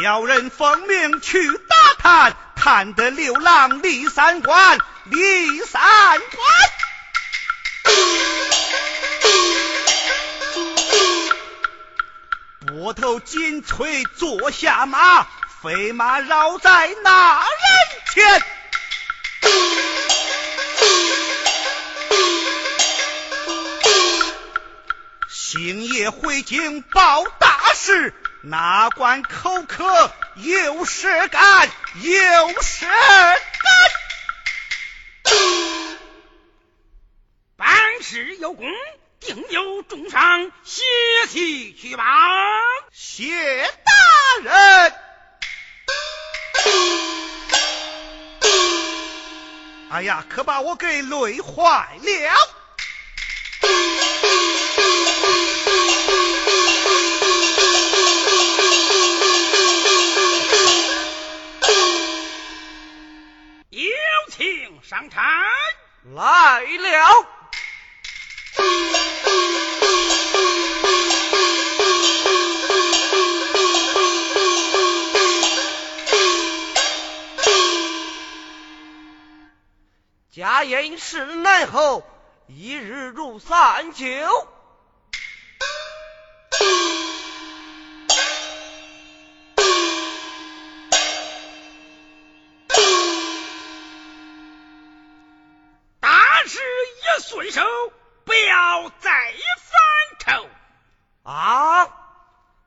小人奉命去打探，探得六郎李三官，李三官。拨头紧催坐下马，飞马绕在那人前。星夜回京报大事，哪管口渴有事干，有事干。办事有功，定有重赏，谢去去吧。谢大人。哎呀，可把我给累坏了。来了，家宴是难后，一日入三秋。顺手，不要再犯愁。啊！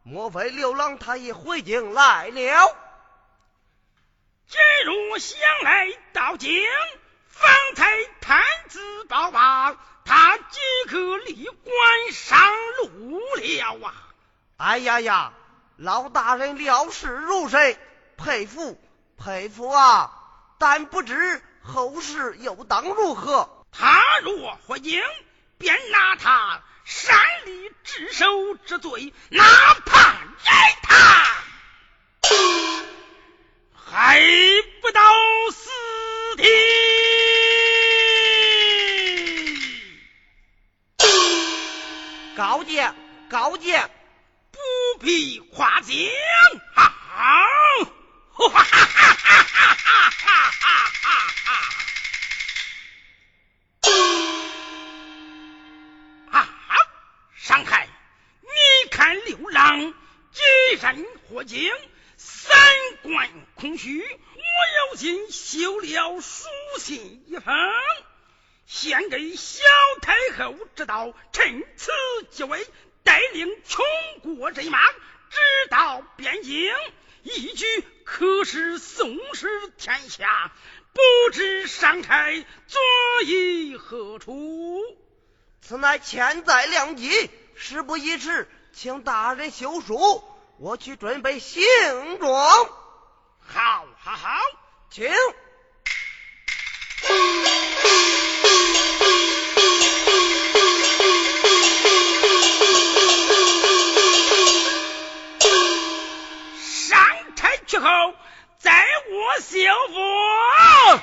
莫非刘郎他也回京来了？今日想来到京，方才探子报报，他即刻立官上路了啊！哎呀呀，老大人料事如神，佩服佩服啊！但不知后事又当如何？他若回京，便拿他擅离职守之罪，哪怕宰他，还不到死地。高见高见，不必夸奖，好，哈哈哈哈哈哈哈哈！上海，你看刘郎几人获惊，三观空虚。我有心修了书信一封，献给小太后知道，趁此机会带领穷国人马直到边境，一举可使宋氏天下。不知上差作意何处？此乃千载良机，事不宜迟，请大人休书，我去准备行装。好，好，好，请。上差去后，再我小夫。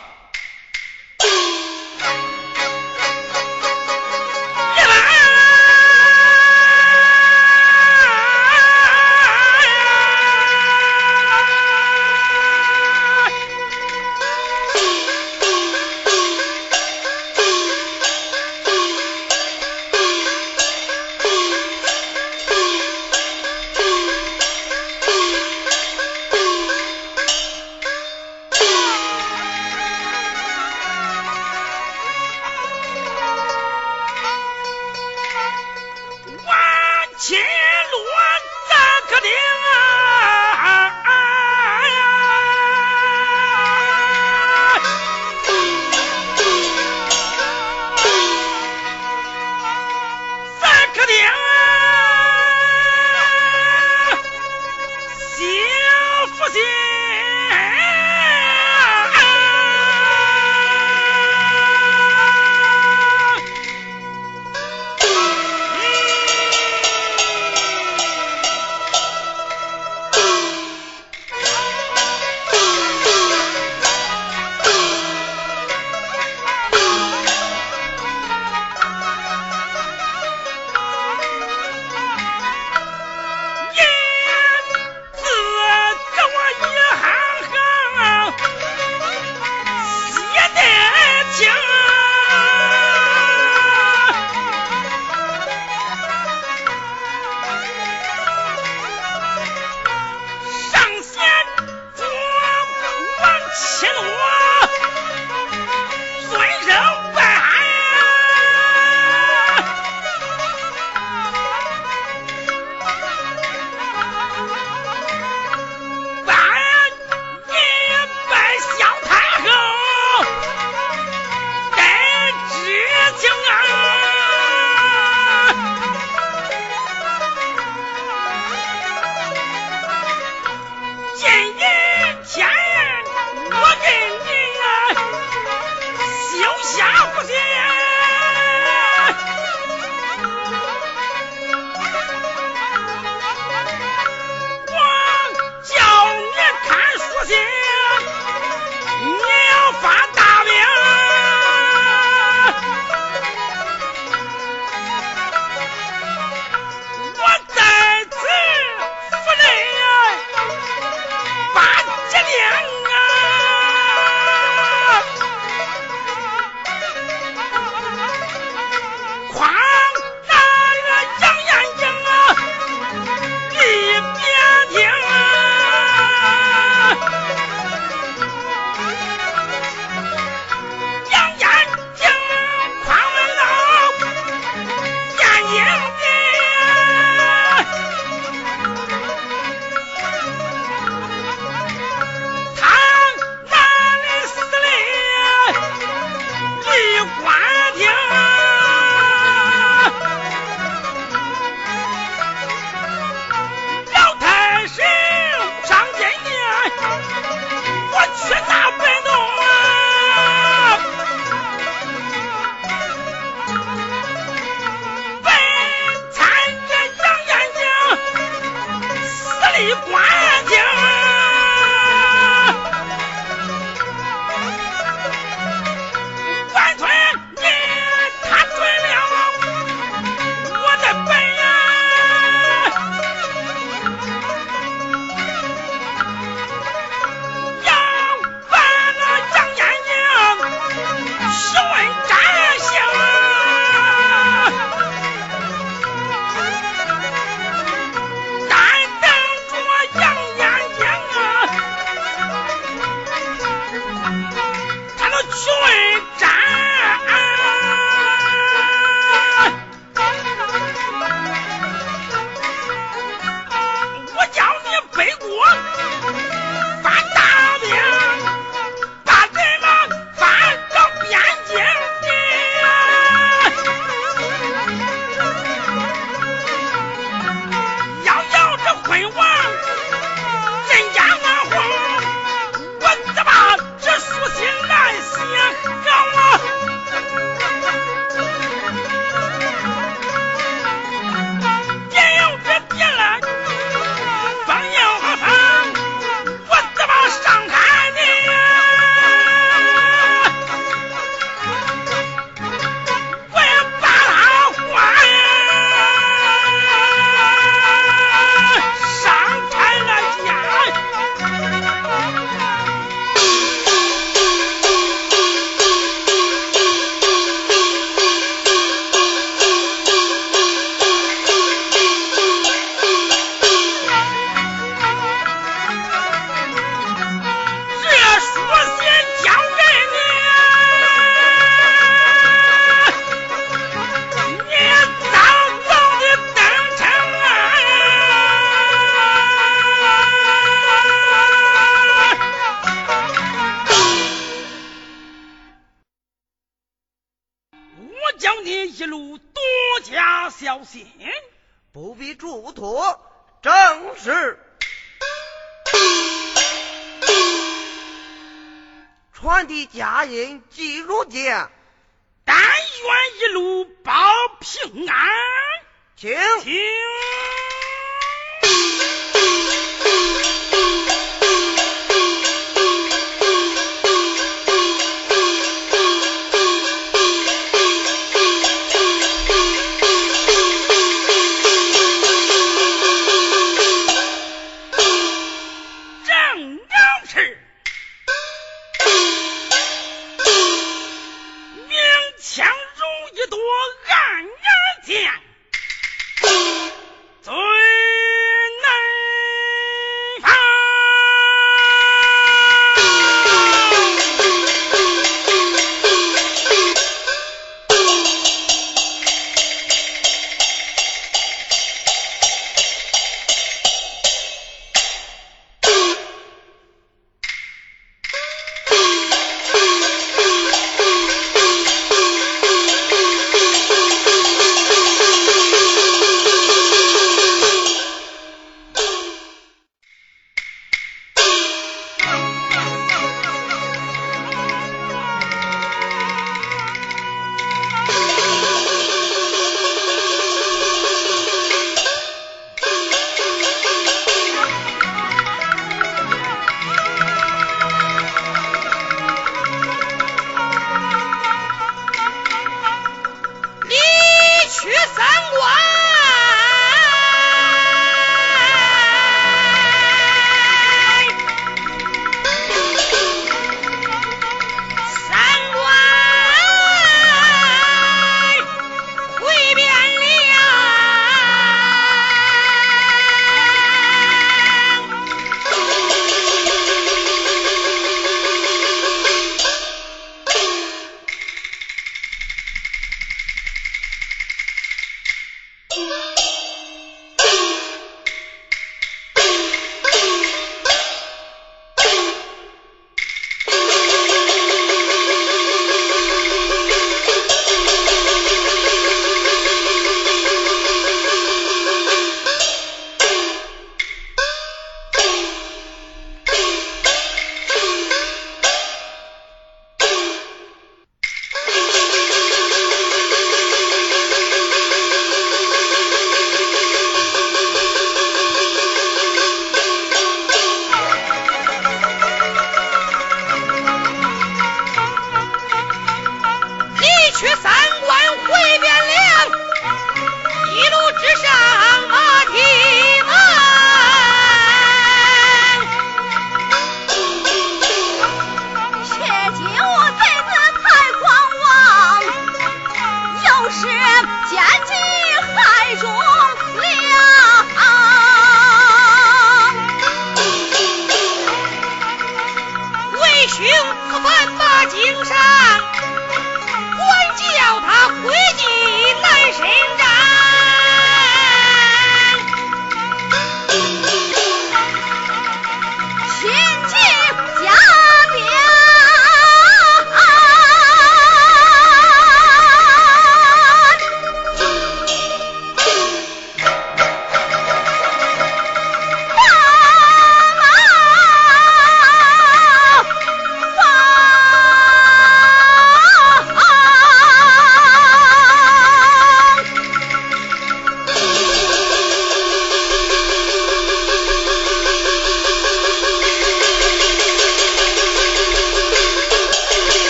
枪如一朵暗暗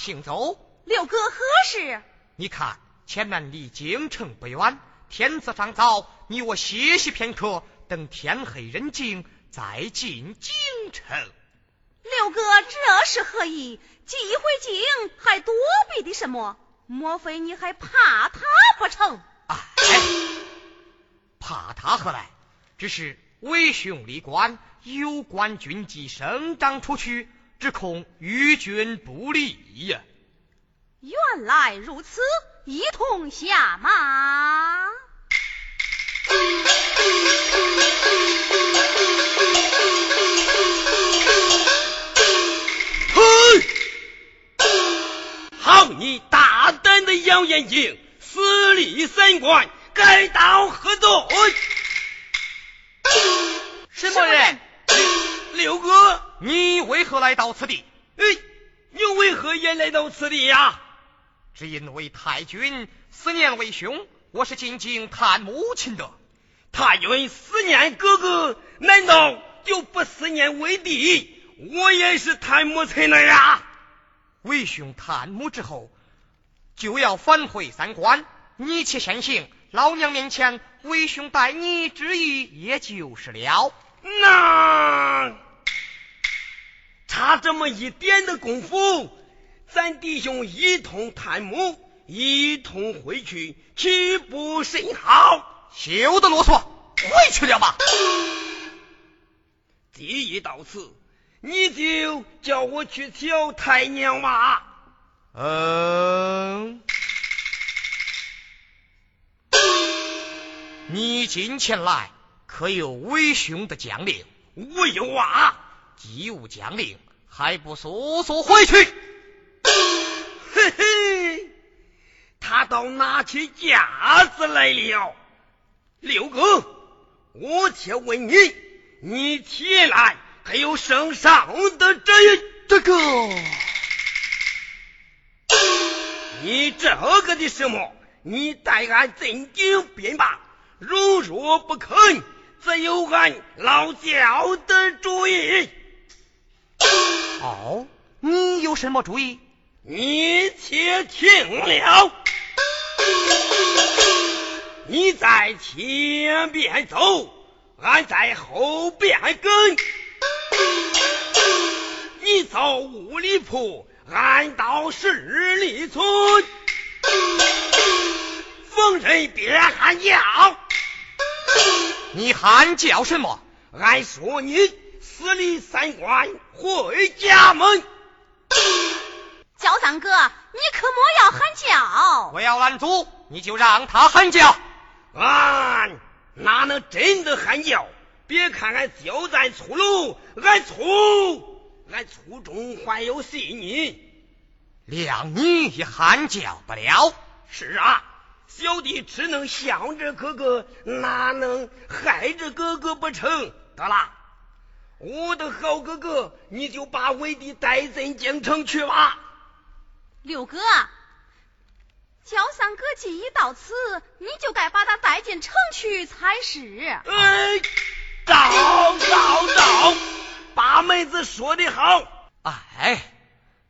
行走。六哥何事？你看前面离京城不远，天色尚早，你我歇息片刻，等天黑人静再进京城。六哥这是何意？既回京还躲避的什么？莫非你还怕他不成？哎，怕他何来？只是为兄立官，有关军机声张出去，只恐于君不利呀。原来如此，一同下马。嘿，好你大胆的妖眼睛，私立三官，该当何罪？什么人？六哥，你为何来到此地？哎，你为何也来到此地呀？只因为太君思念为兄，我是进京探母亲的。太君思念哥哥，难道就不思念为弟？我也是探母亲的呀。为兄探母之后，就要返回三关，你且先行，老娘面前为兄待你之意，也就是了。那差这么一点的功夫，咱弟兄一同探母，一同回去，岂不甚好？休得啰嗦，回去了吧。第一到此，你就叫我去瞧太娘吧。嗯，你今前来。可有为兄的将领？无有啊！既无将令，还不速速回去？嘿嘿，他倒拿起架子来了。六哥，我且问你，你起来还有圣上的旨意？这个，你这个的什么？你待俺进京便罢，如若不肯。则有俺老焦的主意。哦，你有什么主意？你且听了。你在前边走，俺在后边跟。你走五里铺，俺到十里村。逢人别喊叫。你喊叫什么？俺说你死里三关回家门。焦三哥，你可莫要喊叫！我要拦阻，你就让他喊叫。俺哪能真的喊叫？别看俺焦在粗鲁，俺粗，俺粗中还有细腻。谅你也喊叫不了。是啊。小弟只能向着哥哥，哪能害着哥哥不成？得了，我的好哥哥，你就把为弟带进京城去吧。六哥，焦三哥既已到此，你就该把他带进城去才是。哎，赵赵赵，八妹子说的好。哎，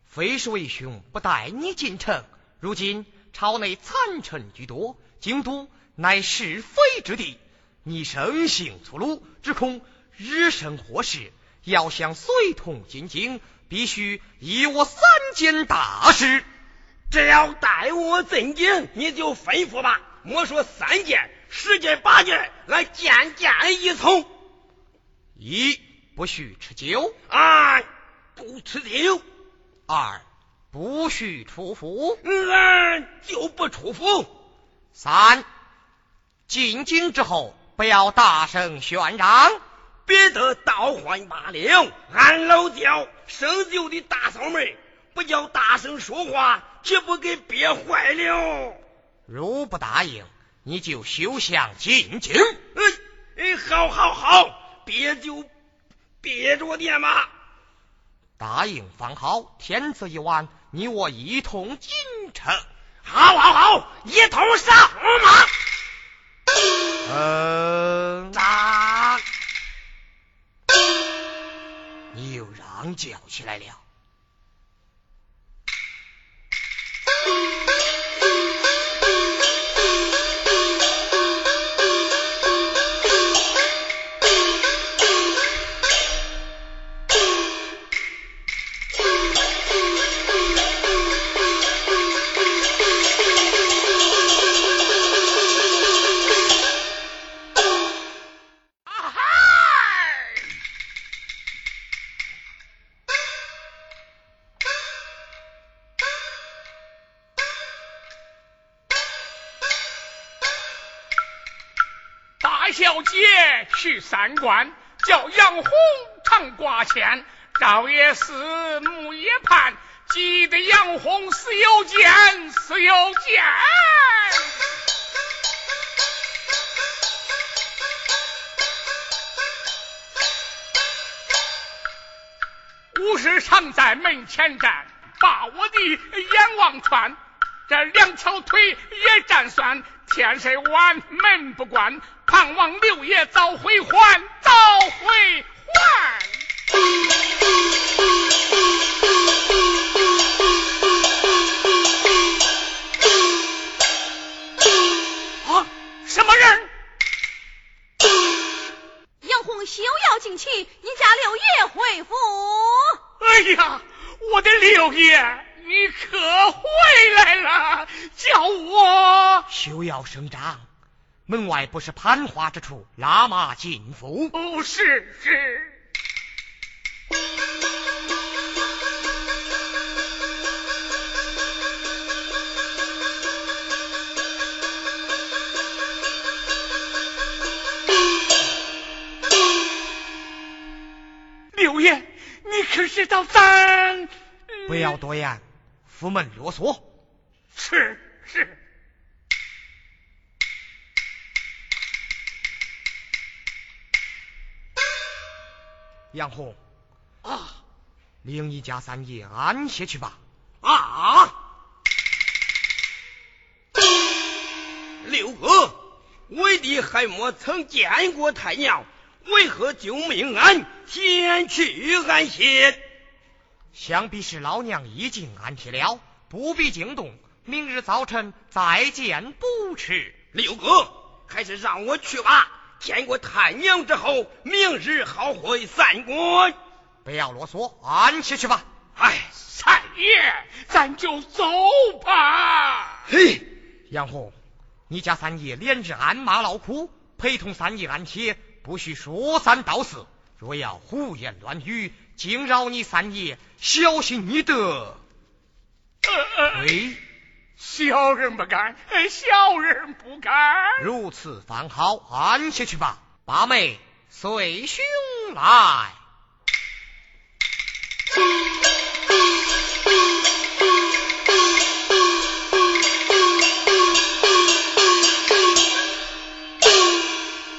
非是为兄不带你进城，如今。朝内残臣居多，京都乃是非之地。你生性粗鲁，只恐日生祸事。要想随同进京，必须依我三件大事。只要带我进京，你就吩咐吧。莫说三件，十件八件，俺件件一从。一不许吃酒，二不吃酒，二。不许出府，俺就不出府。三进京之后，不要大声喧嚷，别得倒换罢了。俺老刁生就的大嗓门，不叫大声说话，岂不给憋坏了？如不答应，你就休想进京。哎哎，好好好，憋就憋着点嘛。答应方好，天色已晚。你我一同进城，好，好，好，一同上马。嗯，扎，狼叫起来了。三关，叫杨红常挂牵，赵爷思，母也盼，急得杨红死有见，死有见。武士常在门前站，把我的眼望穿，这两条腿也站酸。天色晚，门不关，盼望六爷早回还，早回还。啊，什么人？杨红休要进去，你家六爷回府。哎呀，我的六爷，你可回来了！叫我休要声张，门外不是攀花之处，拉马进府。哦，是是。六爷，你可知道咱？不要多言，府门啰嗦。是是。杨红啊，领一家三爷安歇去吧。啊，六哥，为弟还没曾见过太娘，为何就命俺先去安歇？想必是老娘已经安歇了，不必惊动，明日早晨再见不迟。六哥，还是让我去吧。见过太娘之后，明日好回三国。不要啰嗦，安歇去吧。哎，三爷，咱就走吧。嘿，杨红，你家三爷连日鞍马劳苦，陪同三爷安歇，不许说三道四。若要胡言乱语，惊扰你三爷，小心你得。哎，小人不敢，小人不敢。如此方好，安歇去吧。八妹，随兄来。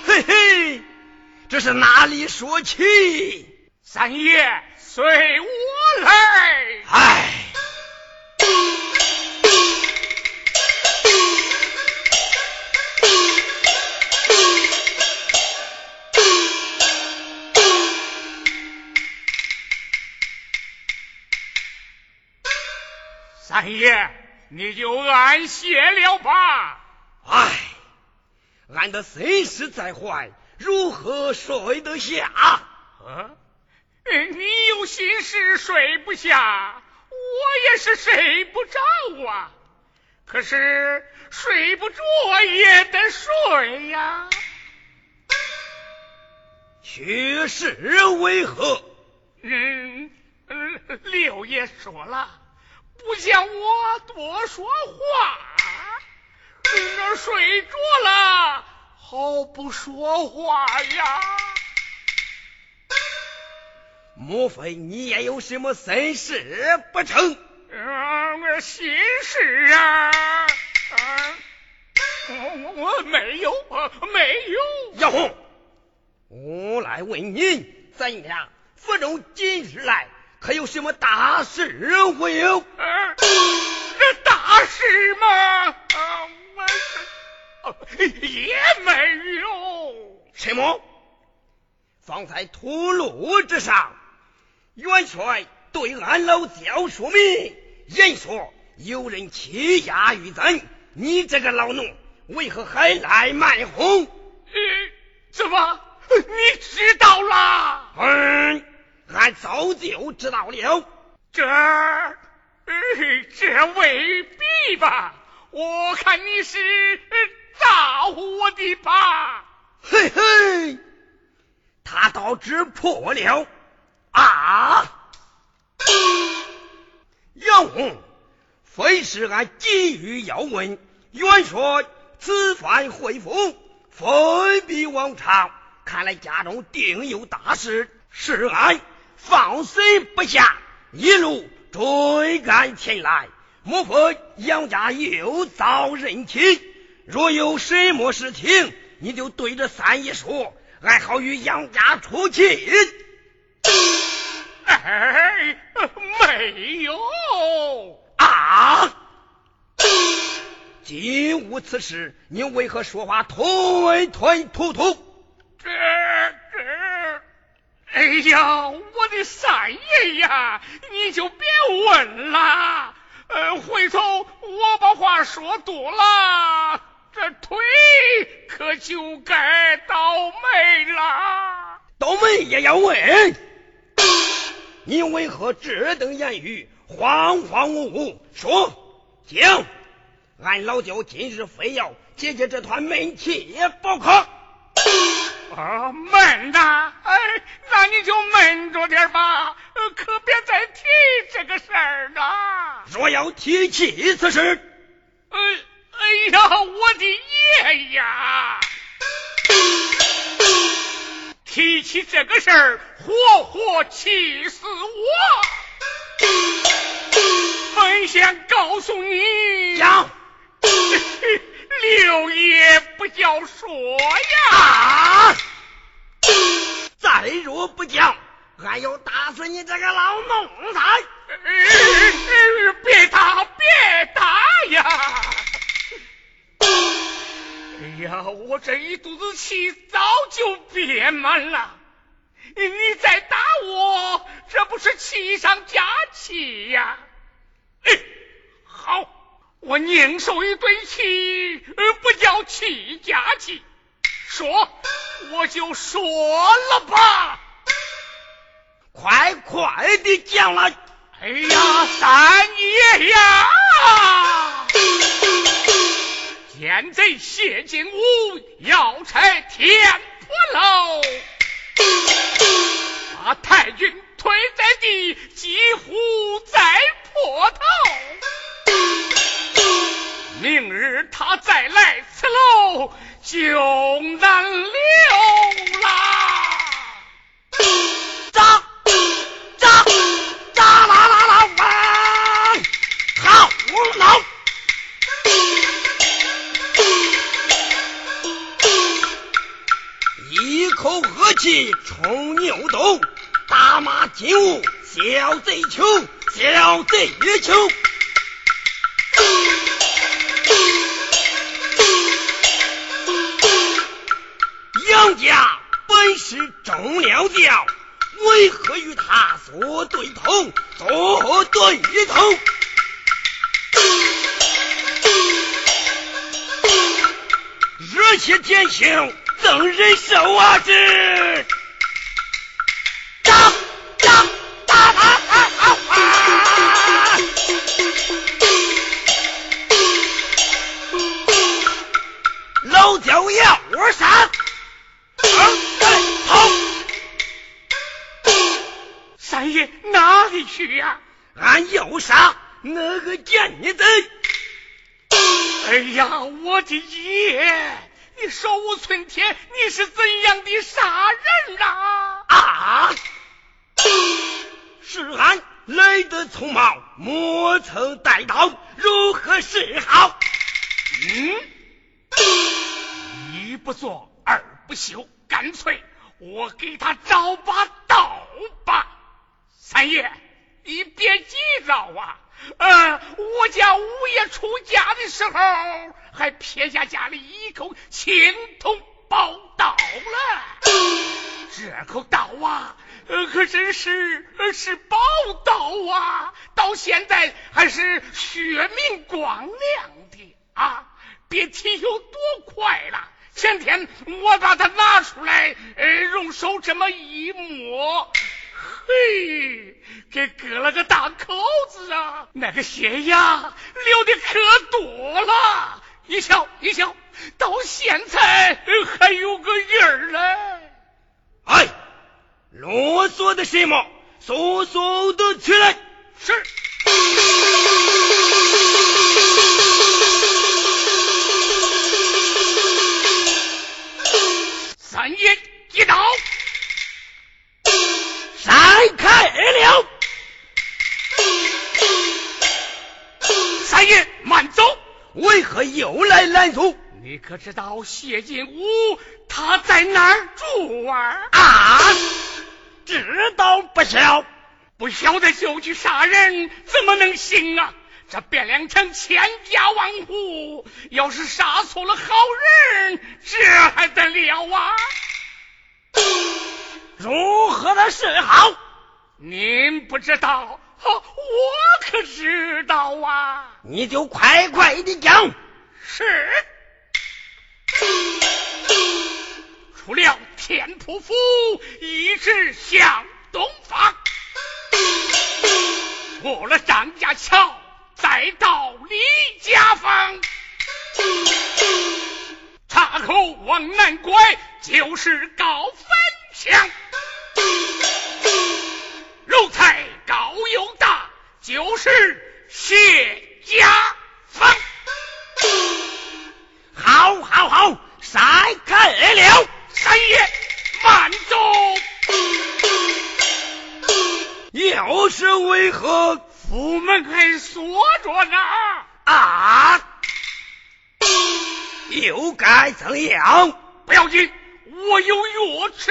嘿嘿，这是哪里说起？三爷，随我来。三爷，你就安歇了吧。唉，俺的身世在怀，如何睡得下？啊，你有心事睡不下，我也是睡不着啊。可是睡不着也得睡呀。确实为何？嗯，六爷说了。不叫我多说话，那睡着了，好不说话呀。莫非你也有什么心事不成？啊，我，心事啊，我我没有，没有。杨红，我来问你，怎样府中今日来。可有什么大事会有？这大事吗？啊，没也没有。什么？方才屠戮之上，元帅对俺老刁说明，言说有人欺压于咱，你这个老奴为何还来卖红？怎么？你知道啦？嗯。俺早就知道了，这这未必吧？我看你是诈唬我的吧？嘿嘿，他倒知破了啊！杨红，非是俺急于要问元帅此番回府，非比往常，看来家中定有大事。是俺放心不下，一路追赶前来，莫非杨家又遭人欺？若有什么事情，你就对着三爷说，俺好与杨家出气。哎，没有啊！今无此事，你为何说话吞吞吐吐？这这，哎呀，我的三爷呀，你就别问了。呃，回头我把话说多了，这腿可就该倒霉了。倒霉也要问，你为何这等言语，恍恍惚惚？说，讲。俺老焦今日非要解决这团闷气也不可。啊，闷呐！哎，那你就闷着点吧，可别再提这个事儿了。若要提起此事，哎哎呀，我的爷呀！提起这个事儿，活活气死我！本想告诉你，讲。六爷不叫说呀！再若不讲，俺要打死你这个老奴才！别打，别打呀！哎呀，我这一肚子气早就憋满了，你再打我，这不是气上加气呀？哎，好。我宁受一顿气，不叫气加气。说，我就说了吧，快快的讲来。哎呀，三爷呀，奸贼谢金吾要拆天破楼，把太君推在地，几乎在破头。明日他再来此楼，就难留啦！扎扎扎啦啦啦！哇！好老，一口恶气冲牛斗，大骂金吾小贼囚，小贼囚。是中了教，为何与他作对头？作对头？热血天性，怎忍受啊？之？呀，我的爷！你手无寸铁，你是怎样的杀人啊？啊！是俺来得匆忙，莫曾带刀，如何是好？嗯，一不做二不休，干脆我给他找把刀吧。三爷，你别急躁啊！呃，我家五爷出家的时候，还撇下家里一口青铜宝刀了。这口刀啊，可真是是宝刀啊！到现在还是血明光亮的啊！别提有多快了。前天我把它拿出来，呃，用手这么一摸。嘿，给割了个大口子啊！那个血呀，流的可多了。你瞧，你瞧，到现在还有个印儿嘞。哎，啰嗦的什么？速速的起来！是。开开了。三爷，慢走！为何又来拦阻？你可知道谢金武他在哪儿住啊？啊，知道不晓？不晓得就去杀人，怎么能行啊？这汴梁城千家万户，要是杀错了好人，这还得了啊？如何的是好？您不知道，我可知道啊！你就快快的讲。是。除了天仆府，一直向东方。过了张家桥，再到李家坊，岔口往南拐就是高坟墙，楼台高又大，就是谢家坊。好，好，好，闪开了，三爷慢走。又是为何？府门还锁着呢！啊！又该怎样？不要紧，我有钥匙。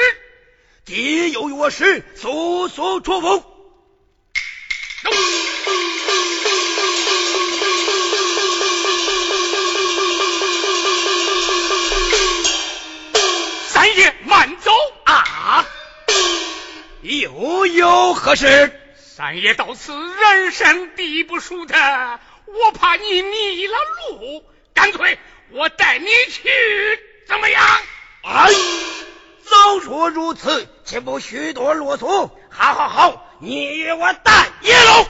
既有我师，速速出府。三爷慢走啊！又有何事？三爷到此人生地不熟的，我怕你迷了路，干脆我带你去，怎么样？哎，早说如此，岂不许多啰嗦。好好好，你与我打一路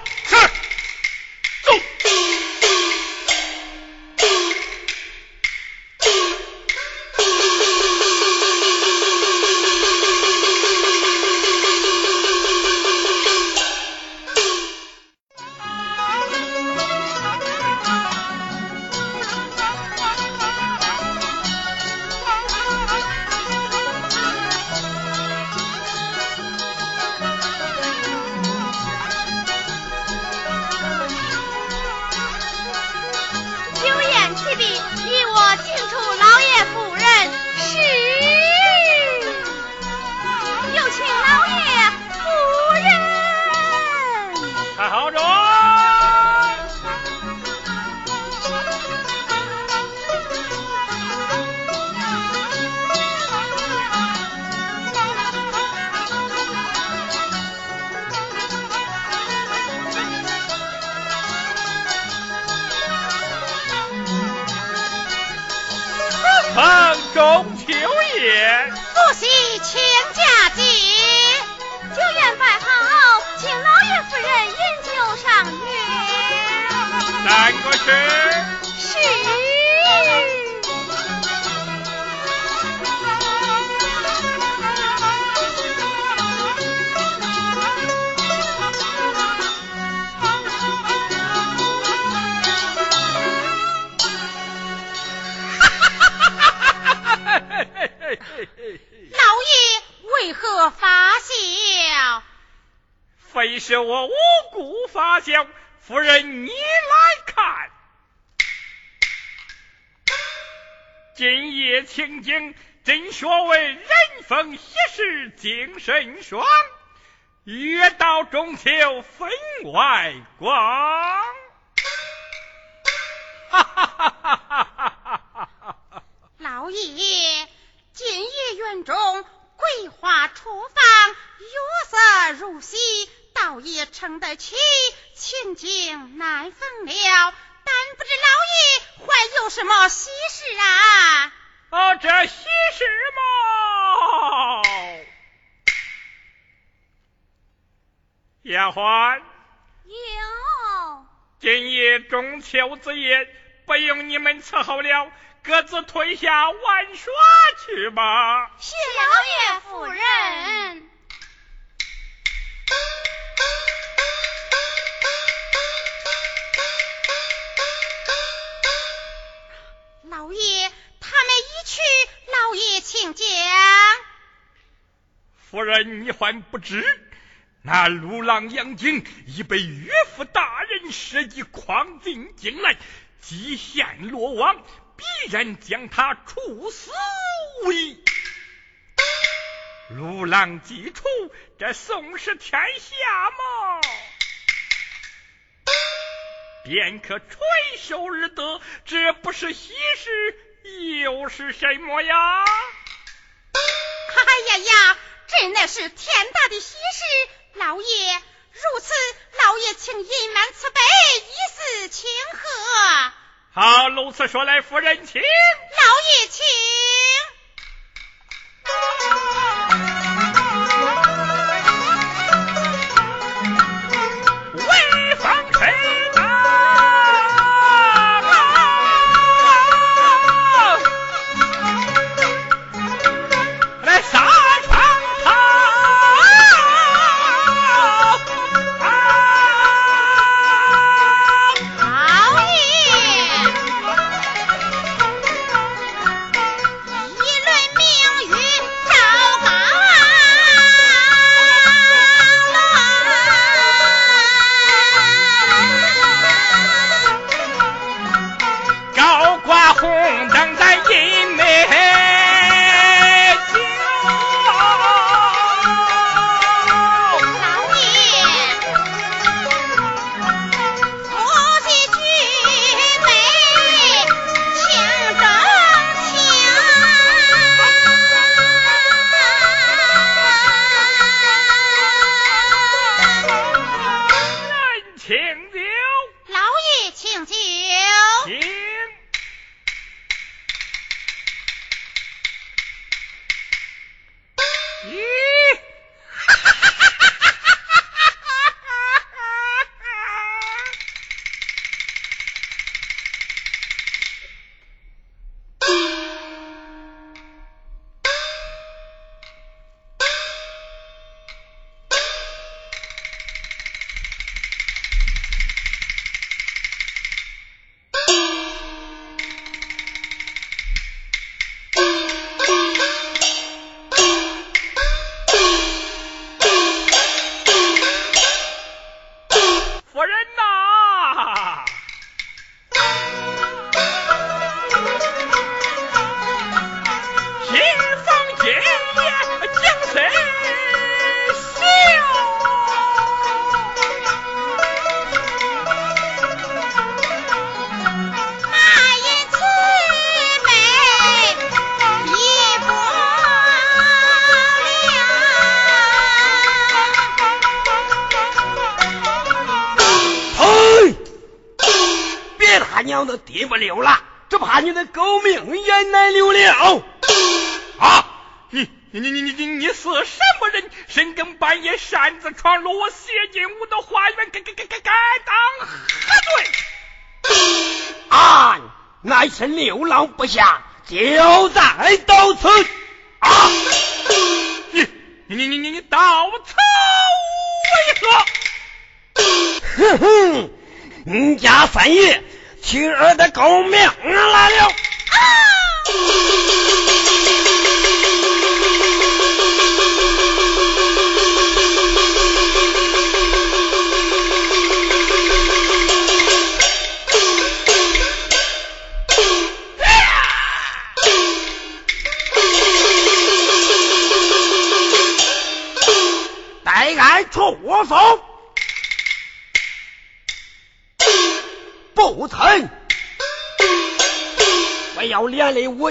你来看，今夜清静，真学为人逢喜事精神爽，月到中秋分外光。哈哈哈哈哈哈！老爷，今夜园中桂花初放，月色如洗。倒也撑得起，情景难逢了。但不知老爷还有什么喜事啊？啊，这喜事嘛，丫鬟有。今夜中秋之夜，不用你们伺候了，各自退下玩耍去吧。谢老爷夫人。老爷，他们已去，老爷请讲。夫人，你还不知，那陆郎杨景已被岳父大人设计诓进京来，既陷落网，必然将他处死无疑。鲁郎既除，这宋氏天下嘛，便可垂手而得。这不是喜事，又是什么呀？哎呀呀，这乃是天大的喜事，老爷。如此，老爷请饮满此杯，以示庆贺。好，如此说来，夫人请。老爷请。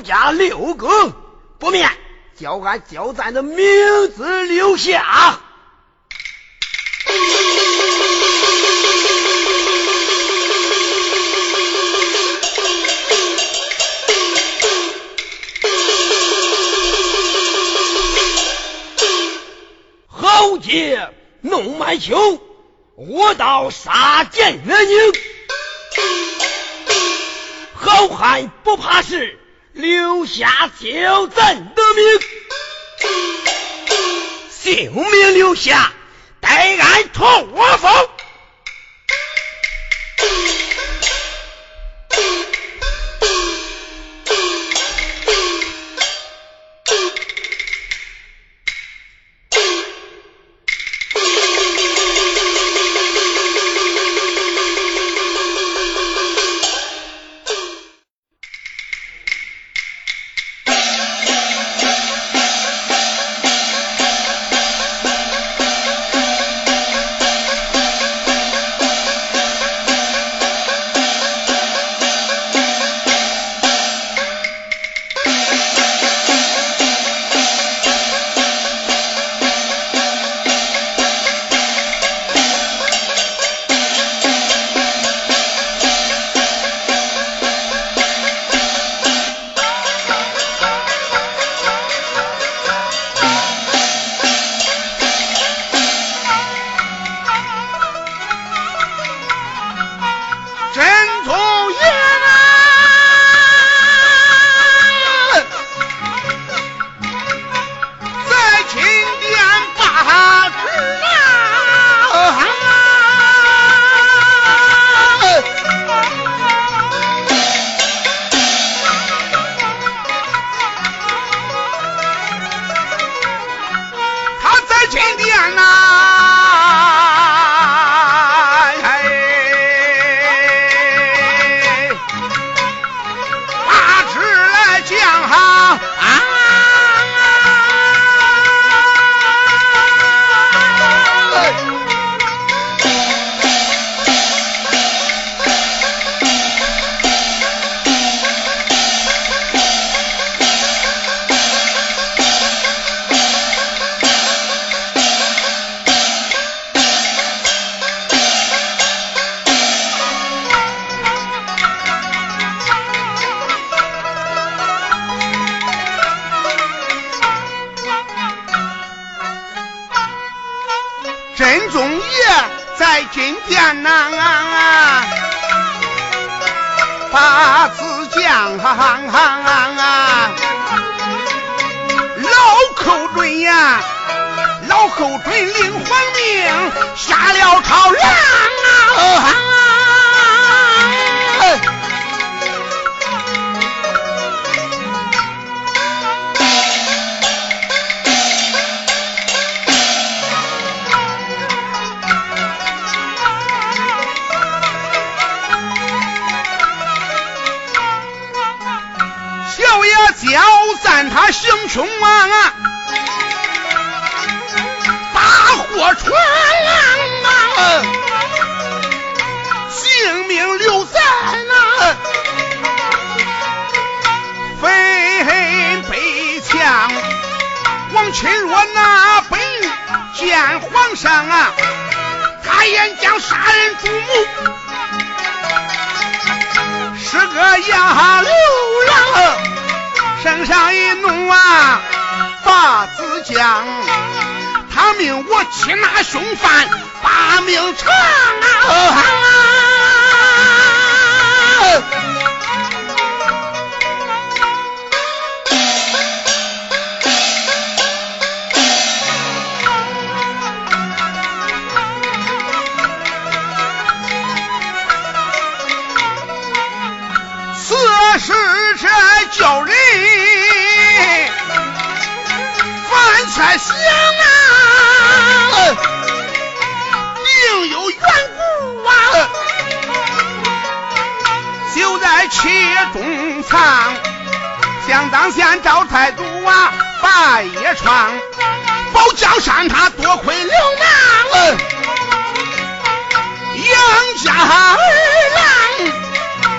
家六哥，不免叫俺叫咱的名字留下。豪杰。弄满秋，我到杀剑元宁。好汉不怕事，留下救咱的命，性命留下，待俺出封。在金殿呐，八字将，老寇准呀，老寇准领皇命，下了朝梁啊。他行凶啊，大货船啊，性命留在那，飞北墙，王钦若那本见皇上啊，他言将杀人主谋，是个杨流郎。身上一怒啊，把子将，他命我擒拿凶犯，把命偿啊！此事这叫人。想啊，定有缘故啊！就在七月中藏，想当先赵太祖啊，把夜闯，保江山他多亏刘囊，杨家儿郎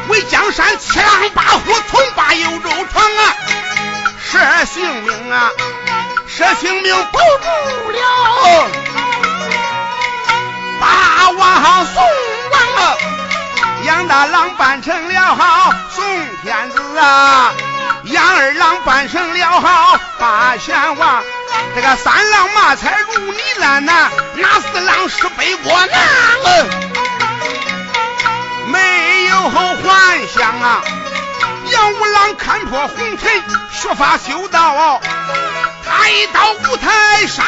为江山七狼八虎，从把幽州城啊，舍性命啊！舍性命保住了，把王宋王，杨大郎扮成了好宋天子啊，杨二郎扮成了好八贤王，这个三郎马才如泥烂呐，那四郎是背锅囊，没有幻想啊，杨五郎看破红尘，学法修道。来到五台山，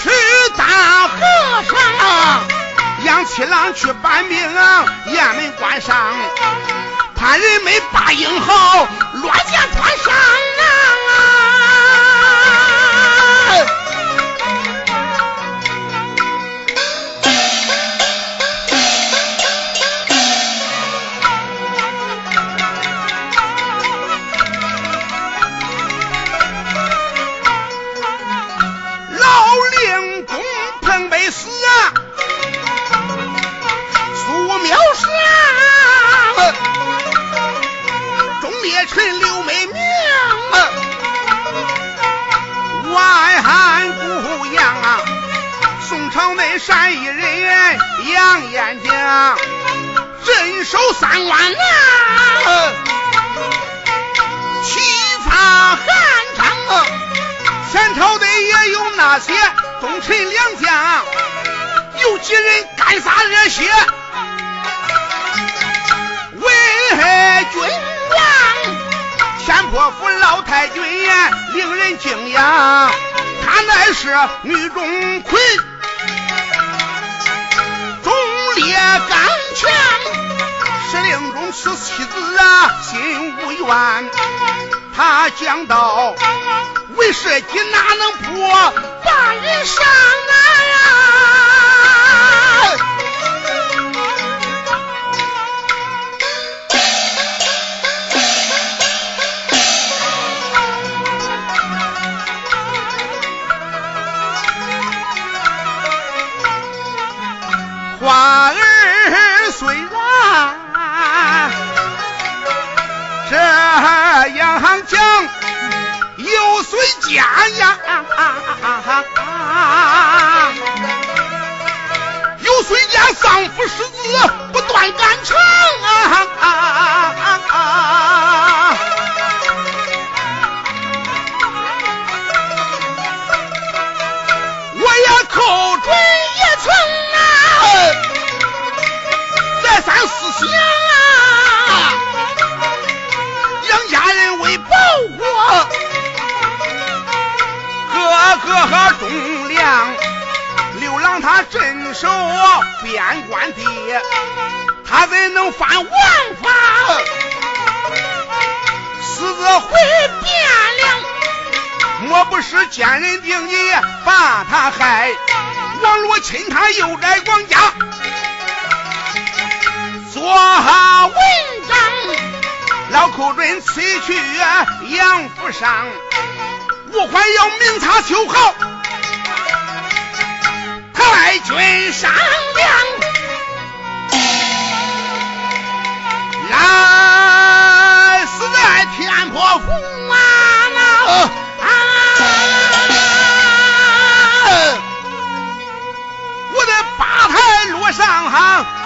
去当和尚。杨七郎去搬命，雁门关上，潘仁美把英豪乱箭穿上。啊有虽家呀，有虽家丧夫失子不断肝肠啊！啊啊啊啊。镇守边关地，他怎能犯王法？私自回汴梁，莫不是奸人定计把他害？王罗亲他又在王家做文章。老寇准此去杨府上，吴怀要明察秋毫，太君商量，来死在天波府啊！啊我的八抬路上行。